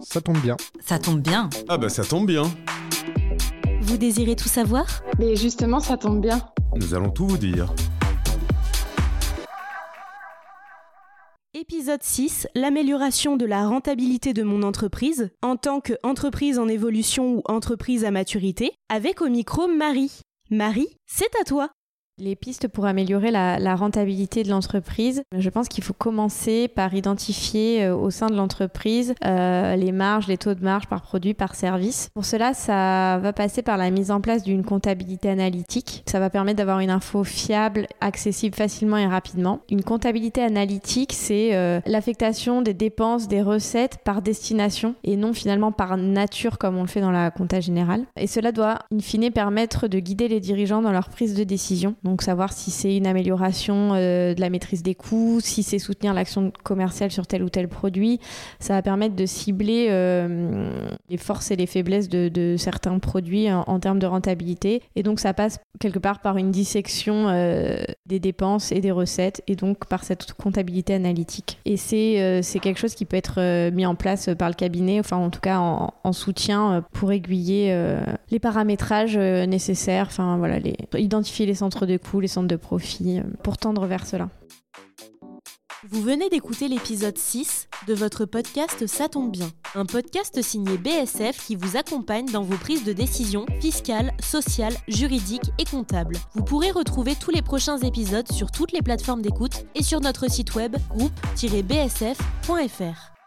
Ça tombe bien. Ça tombe bien. Ah bah ça tombe bien. Vous désirez tout savoir? Mais justement, ça tombe bien. Nous allons tout vous dire. Épisode 6, l'amélioration de la rentabilité de mon entreprise en tant qu'entreprise en évolution ou entreprise à maturité, avec au micro Marie. Marie, c'est à toi. Les pistes pour améliorer la, rentabilité de l'entreprise, je pense qu'il faut commencer par identifier euh, au sein de l'entreprise euh, les marges, les taux de marge par produit, par service. Pour cela, ça va passer par la mise en place d'une comptabilité analytique. Ça va permettre d'avoir une info fiable, accessible facilement et rapidement. Une comptabilité analytique, c'est euh, l'affectation des dépenses, des recettes par destination et non finalement par nature comme on le fait dans la compta générale. Et cela doit, in fine, permettre de guider les dirigeants dans leur prise de décision. Donc savoir si c'est une amélioration euh, de la maîtrise des coûts, si c'est soutenir l'action commerciale sur tel ou tel produit. Ça va permettre de cibler euh, les forces et les faiblesses de, certains produits en, termes de rentabilité. Et donc ça passe quelque part par une dissection euh, des dépenses et des recettes et donc par cette comptabilité analytique. Et c'est quelque chose qui peut être mis en place par le cabinet, enfin en tout cas en, en soutien pour aiguiller les paramétrages nécessaires, enfin voilà, identifier les centres de les centres de profit, euh, pour tendre vers cela. Vous venez d'écouter l'épisode 6 de votre podcast Ça tombe bien, un podcast signé BSF qui vous accompagne dans vos prises de décision fiscales, sociales, juridiques et comptables. Vous pourrez retrouver tous les prochains épisodes sur toutes les plateformes d'écoute et sur notre site web groupe-bsf.fr.